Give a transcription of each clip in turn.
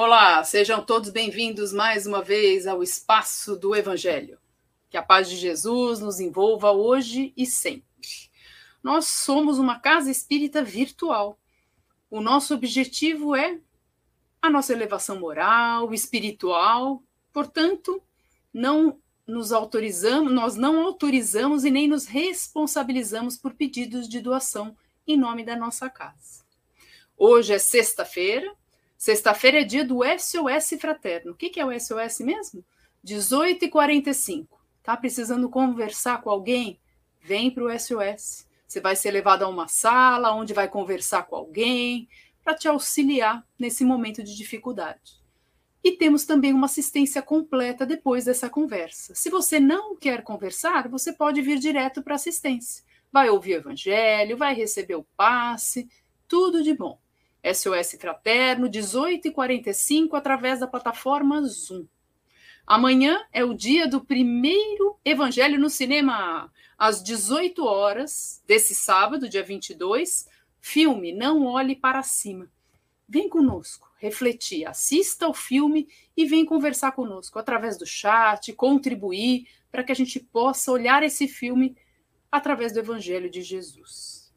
Olá, sejam todos bem-vindos mais uma vez ao espaço do Evangelho. Que a paz de Jesus nos envolva hoje e sempre. Nós somos uma casa espírita virtual. O nosso objetivo é a nossa elevação moral, espiritual. Portanto, não nos autorizamos, nós não autorizamos e nem nos responsabilizamos por pedidos de doação em nome da nossa casa. Hoje é sexta-feira. Sexta-feira é dia do SOS Fraterno. O que é o SOS mesmo? 18h45. Tá precisando conversar com alguém? Vem para o SOS. Você vai ser levado a uma sala onde vai conversar com alguém para te auxiliar nesse momento de dificuldade. E temos também uma assistência completa depois dessa conversa. Se você não quer conversar, você pode vir direto para assistência. Vai ouvir o evangelho, vai receber o passe, tudo de bom. SOS Fraterno, 18h45, através da plataforma Zoom. Amanhã é o dia do primeiro Evangelho no Cinema, às 18 horas desse sábado, dia 22. Filme Não Olhe para Cima. Vem conosco, refletir, assista ao filme e vem conversar conosco através do chat, contribuir para que a gente possa olhar esse filme através do Evangelho de Jesus.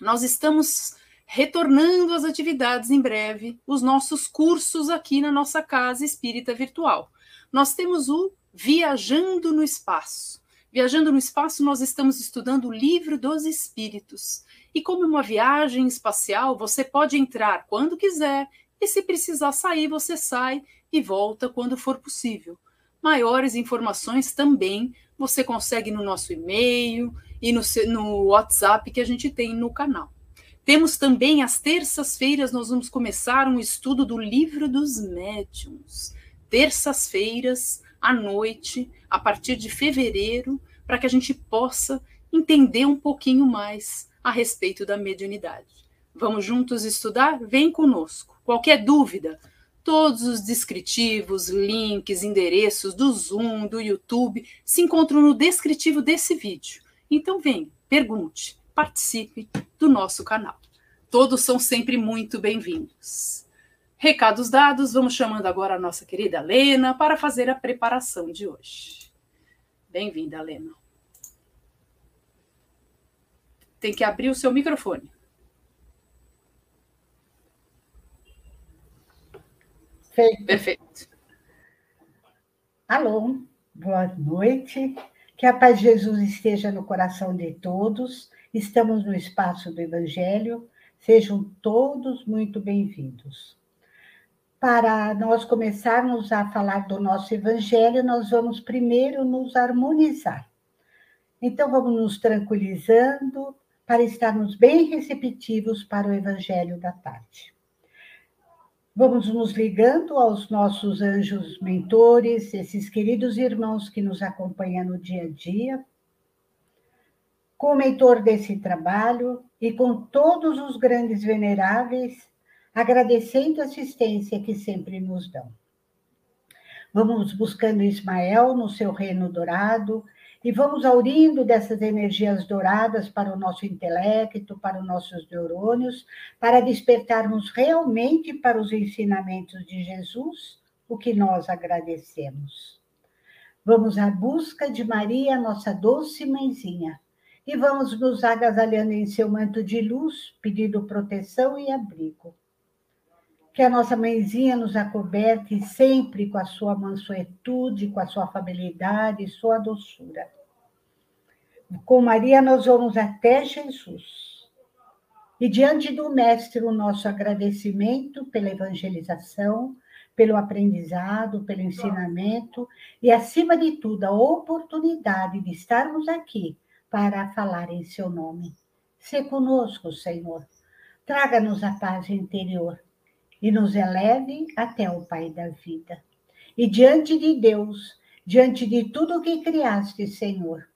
Nós estamos retornando às atividades em breve, os nossos cursos aqui na nossa casa espírita virtual nós temos o Viajando no Espaço. Viajando no Espaço, nós estamos estudando o livro dos Espíritos. E como uma viagem espacial, você pode entrar quando quiser, e se precisar sair, você sai e volta quando for possível. Maiores informações também você consegue no nosso e-mail e no, no WhatsApp que a gente tem no canal. Temos também às terças-feiras, nós vamos começar um estudo do livro dos médiuns terças-feiras à noite, a partir de fevereiro, para que a gente possa entender um pouquinho mais a respeito da mediunidade. Vamos juntos estudar? Vem conosco. Qualquer dúvida, todos os descritivos, links, endereços do Zoom, do YouTube se encontram no descritivo desse vídeo. Então venha, pergunte, participe do nosso canal. Todos são sempre muito bem-vindos. Recados dados, vamos chamando agora a nossa querida Lena para fazer a preparação de hoje. Bem-vinda, Lena. Tem que abrir o seu microfone. Feito. Perfeito. Alô, boa noite. Que a paz de Jesus esteja no coração de todos. Estamos no espaço do Evangelho. Sejam todos muito bem-vindos para nós começarmos a falar do nosso evangelho, nós vamos primeiro nos harmonizar. Então, vamos nos tranquilizando para estarmos bem receptivos para o evangelho da tarde. Vamos nos ligando aos nossos anjos mentores, esses queridos irmãos que nos acompanham no dia a dia, com o mentor desse trabalho e com todos os grandes veneráveis agradecendo a assistência que sempre nos dão. Vamos buscando Ismael no seu reino dourado e vamos aurindo dessas energias douradas para o nosso intelecto, para os nossos neurônios, para despertarmos realmente para os ensinamentos de Jesus, o que nós agradecemos. Vamos à busca de Maria, nossa doce mãezinha, e vamos nos agasalhando em seu manto de luz, pedindo proteção e abrigo que a nossa mãezinha nos acoberte sempre com a sua mansuetude, com a sua afabilidade, sua doçura. Com Maria, nós vamos até Jesus. E diante do Mestre, o nosso agradecimento pela evangelização, pelo aprendizado, pelo ensinamento e, acima de tudo, a oportunidade de estarmos aqui para falar em seu nome. Se conosco, Senhor. Traga-nos a paz interior e nos eleve até o Pai da vida. E diante de Deus, diante de tudo que criaste, Senhor,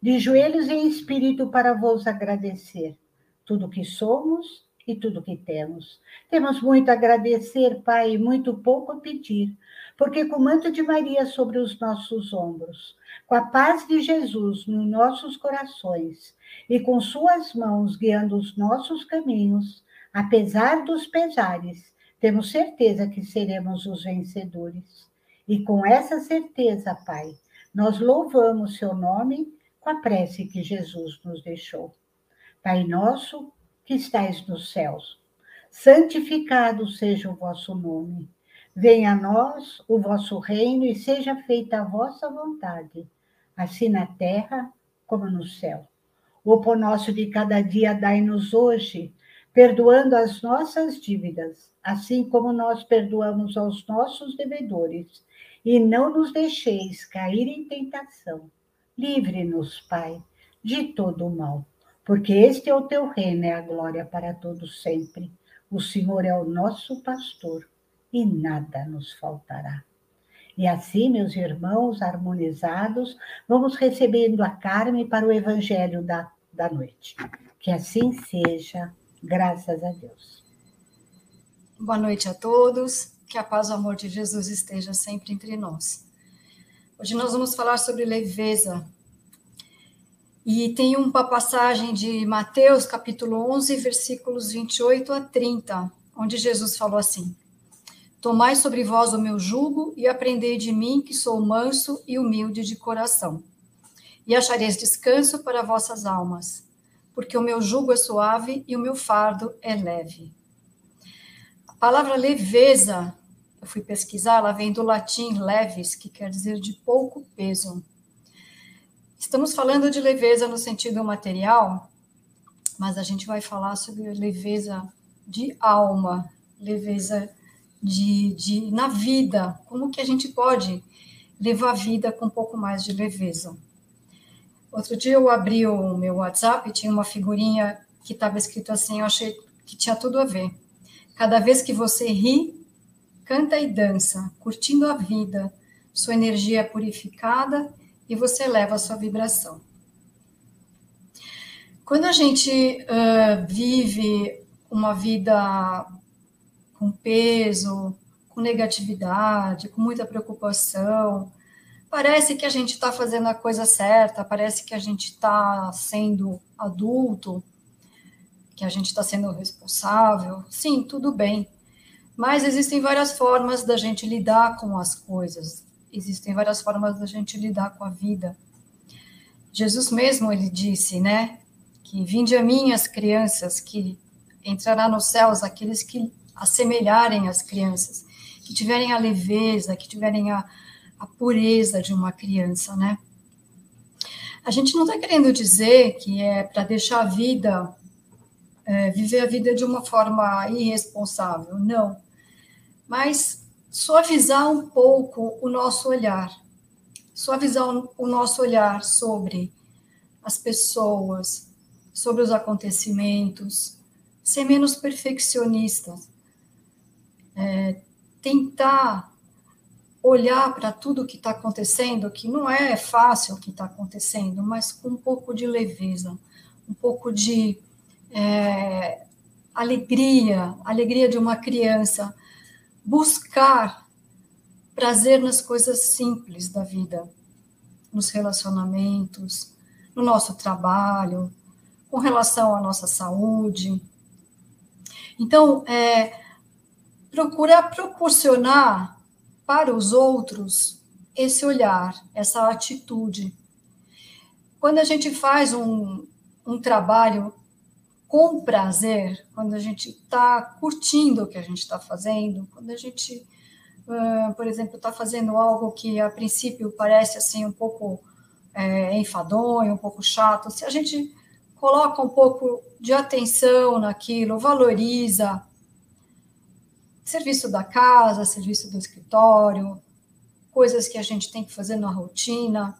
de joelhos em espírito para vos agradecer tudo que somos e tudo que temos. Temos muito a agradecer, Pai, e muito pouco a pedir, porque com o manto de Maria sobre os nossos ombros, com a paz de Jesus nos nossos corações e com suas mãos guiando os nossos caminhos, apesar dos pesares, temos certeza que seremos os vencedores. E com essa certeza, Pai, nós louvamos seu nome com a prece que Jesus nos deixou. Pai nosso, que estais nos céus, santificado seja o vosso nome. Venha a nós o vosso reino e seja feita a vossa vontade, assim na terra como no céu. O pão nosso de cada dia dai-nos hoje, perdoando as nossas dívidas, assim como nós perdoamos aos nossos devedores. E não nos deixeis cair em tentação. Livre-nos, Pai, de todo o mal, porque este é o teu reino, é a glória para todos sempre. O Senhor é o nosso pastor e nada nos faltará. E assim, meus irmãos, harmonizados, vamos recebendo a Carme para o Evangelho da, da noite. Que assim seja, graças a Deus. Boa noite a todos, que a paz e o amor de Jesus esteja sempre entre nós. Hoje nós vamos falar sobre leveza. E tem uma passagem de Mateus, capítulo 11, versículos 28 a 30, onde Jesus falou assim: Tomai sobre vós o meu jugo e aprendei de mim, que sou manso e humilde de coração. E achareis descanso para vossas almas, porque o meu jugo é suave e o meu fardo é leve. A palavra leveza, eu fui pesquisar, ela vem do latim leves, que quer dizer de pouco peso. Estamos falando de leveza no sentido material, mas a gente vai falar sobre leveza de alma, leveza de, de na vida, como que a gente pode levar a vida com um pouco mais de leveza. Outro dia eu abri o meu WhatsApp e tinha uma figurinha que estava escrito assim, eu achei que tinha tudo a ver. Cada vez que você ri, canta e dança, curtindo a vida, sua energia é purificada e você eleva a sua vibração. Quando a gente uh, vive uma vida com peso, com negatividade, com muita preocupação. Parece que a gente está fazendo a coisa certa, parece que a gente está sendo adulto, que a gente está sendo responsável. Sim, tudo bem. Mas existem várias formas da gente lidar com as coisas, existem várias formas da gente lidar com a vida. Jesus mesmo, ele disse, né, que vinde a mim as crianças, que entrará nos céus aqueles que assemelharem as crianças, que tiverem a leveza, que tiverem a, a pureza de uma criança, né? A gente não está querendo dizer que é para deixar a vida, é, viver a vida de uma forma irresponsável, não. Mas suavizar um pouco o nosso olhar, suavizar o nosso olhar sobre as pessoas, sobre os acontecimentos, ser menos perfeccionistas, é, tentar olhar para tudo que está acontecendo, que não é fácil o que está acontecendo, mas com um pouco de leveza, um pouco de é, alegria, alegria de uma criança, buscar prazer nas coisas simples da vida, nos relacionamentos, no nosso trabalho, com relação à nossa saúde. Então, é, procurar proporcionar para os outros esse olhar, essa atitude. Quando a gente faz um, um trabalho com prazer, quando a gente está curtindo o que a gente está fazendo, quando a gente, uh, por exemplo, está fazendo algo que a princípio parece assim um pouco é, enfadonho, um pouco chato, se a gente coloca um pouco de atenção naquilo, valoriza, serviço da casa, serviço do escritório, coisas que a gente tem que fazer na rotina,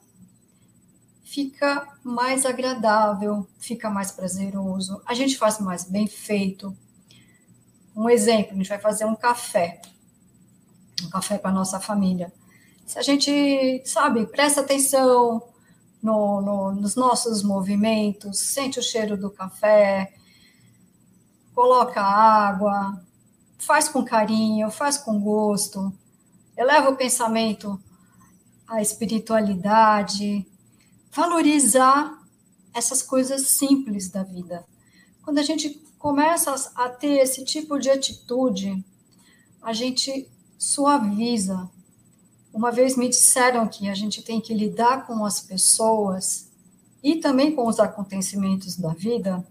fica mais agradável, fica mais prazeroso, a gente faz mais bem feito. Um exemplo, a gente vai fazer um café, um café para nossa família. Se a gente, sabe, presta atenção no, no, nos nossos movimentos, sente o cheiro do café, coloca água, faz com carinho, faz com gosto, eleva o pensamento à espiritualidade, valorizar essas coisas simples da vida. Quando a gente começa a ter esse tipo de atitude, a gente suaviza. Uma vez me disseram que a gente tem que lidar com as pessoas e também com os acontecimentos da vida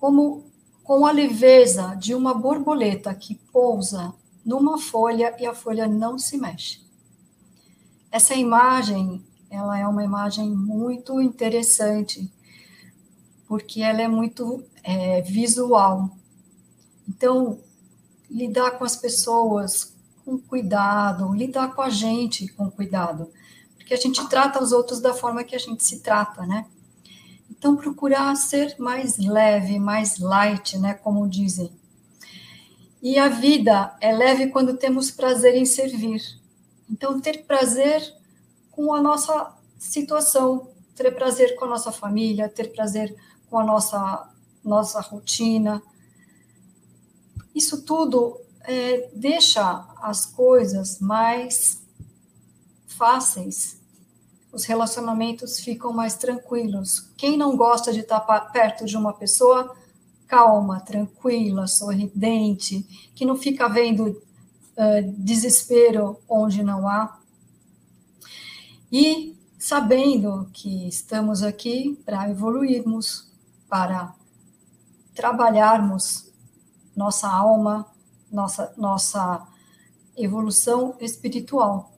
como com a leveza de uma borboleta que pousa numa folha e a folha não se mexe. Essa imagem, ela é uma imagem muito interessante, porque ela é muito é, visual. Então, lidar com as pessoas com cuidado, lidar com a gente com cuidado, porque a gente trata os outros da forma que a gente se trata, né? Então, procurar ser mais leve, mais light, né? Como dizem. E a vida é leve quando temos prazer em servir. Então, ter prazer com a nossa situação, ter prazer com a nossa família, ter prazer com a nossa, nossa rotina. Isso tudo é, deixa as coisas mais fáceis, os relacionamentos ficam mais tranquilos. Quem não gosta de estar perto de uma pessoa calma, tranquila, sorridente, que não fica vendo uh, desespero onde não há. E sabendo que estamos aqui para evoluirmos, para trabalharmos nossa alma, nossa, nossa evolução espiritual.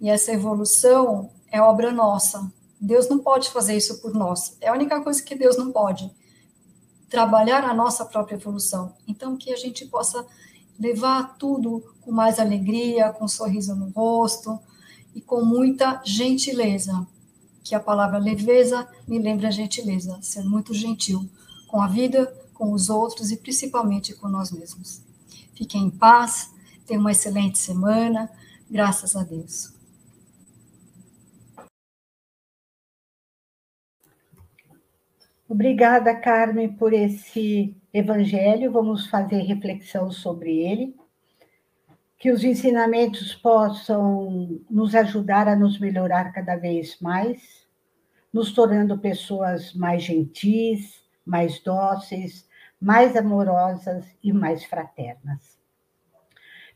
E essa evolução é obra nossa. Deus não pode fazer isso por nós. É a única coisa que Deus não pode trabalhar a nossa própria evolução. Então, que a gente possa levar tudo com mais alegria, com um sorriso no rosto e com muita gentileza. Que a palavra leveza me lembra a gentileza, ser muito gentil com a vida, com os outros e principalmente com nós mesmos. Fiquem em paz, tenham uma excelente semana, graças a Deus. Obrigada, Carmen, por esse evangelho. Vamos fazer reflexão sobre ele. Que os ensinamentos possam nos ajudar a nos melhorar cada vez mais, nos tornando pessoas mais gentis, mais dóceis, mais amorosas e mais fraternas.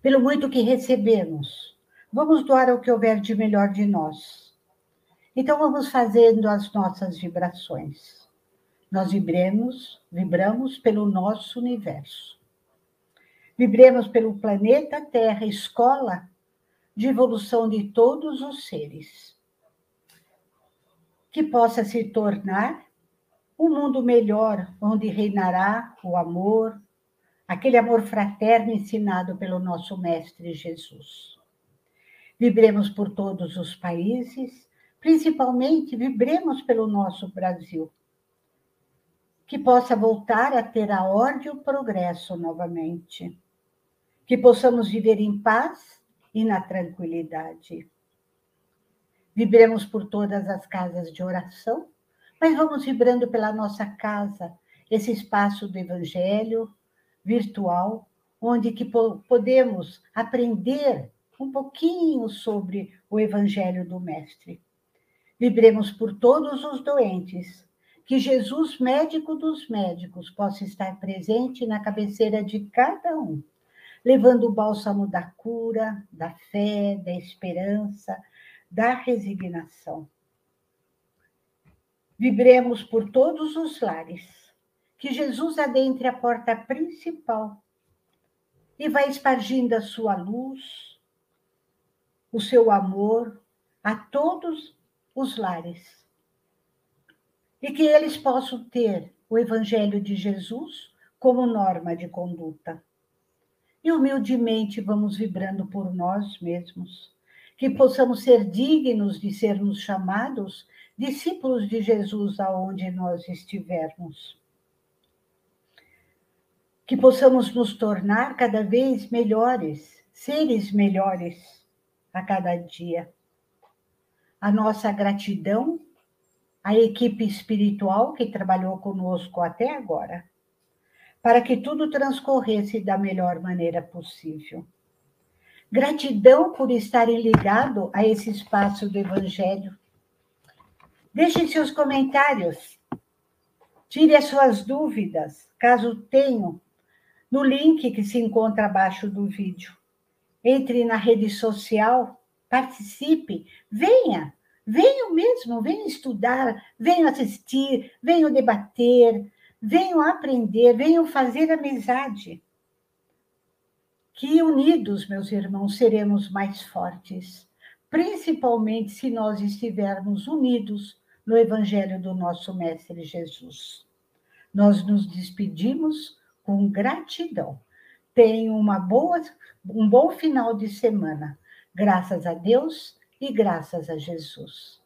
Pelo muito que recebemos, vamos doar o que houver de melhor de nós. Então, vamos fazendo as nossas vibrações nós vibremos, vibramos pelo nosso universo. Vibremos pelo planeta Terra, escola de evolução de todos os seres. Que possa se tornar um mundo melhor, onde reinará o amor, aquele amor fraterno ensinado pelo nosso Mestre Jesus. Vibremos por todos os países, principalmente vibremos pelo nosso Brasil que possa voltar a ter a ordem e o progresso novamente. Que possamos viver em paz e na tranquilidade. Vibremos por todas as casas de oração, mas vamos vibrando pela nossa casa, esse espaço do Evangelho virtual, onde que podemos aprender um pouquinho sobre o Evangelho do Mestre. Vibremos por todos os doentes, que Jesus, médico dos médicos, possa estar presente na cabeceira de cada um, levando o bálsamo da cura, da fé, da esperança, da resignação. Vibremos por todos os lares, que Jesus adentre a porta principal e vai espargindo a sua luz, o seu amor a todos os lares e que eles possam ter o Evangelho de Jesus como norma de conduta. E humildemente vamos vibrando por nós mesmos, que possamos ser dignos de sermos chamados discípulos de Jesus aonde nós estivermos. Que possamos nos tornar cada vez melhores, seres melhores a cada dia. A nossa gratidão a equipe espiritual que trabalhou conosco até agora, para que tudo transcorresse da melhor maneira possível. Gratidão por estarem ligados a esse espaço do Evangelho. Deixem seus comentários, tire as suas dúvidas, caso tenham. no link que se encontra abaixo do vídeo. Entre na rede social, participe, venha, venham mesmo, venham estudar, venham assistir, venham debater, venham aprender, venham fazer amizade. Que unidos, meus irmãos, seremos mais fortes, principalmente se nós estivermos unidos no Evangelho do nosso Mestre Jesus. Nós nos despedimos com gratidão. Tenham uma boa, um bom final de semana. Graças a Deus e graças a Jesus.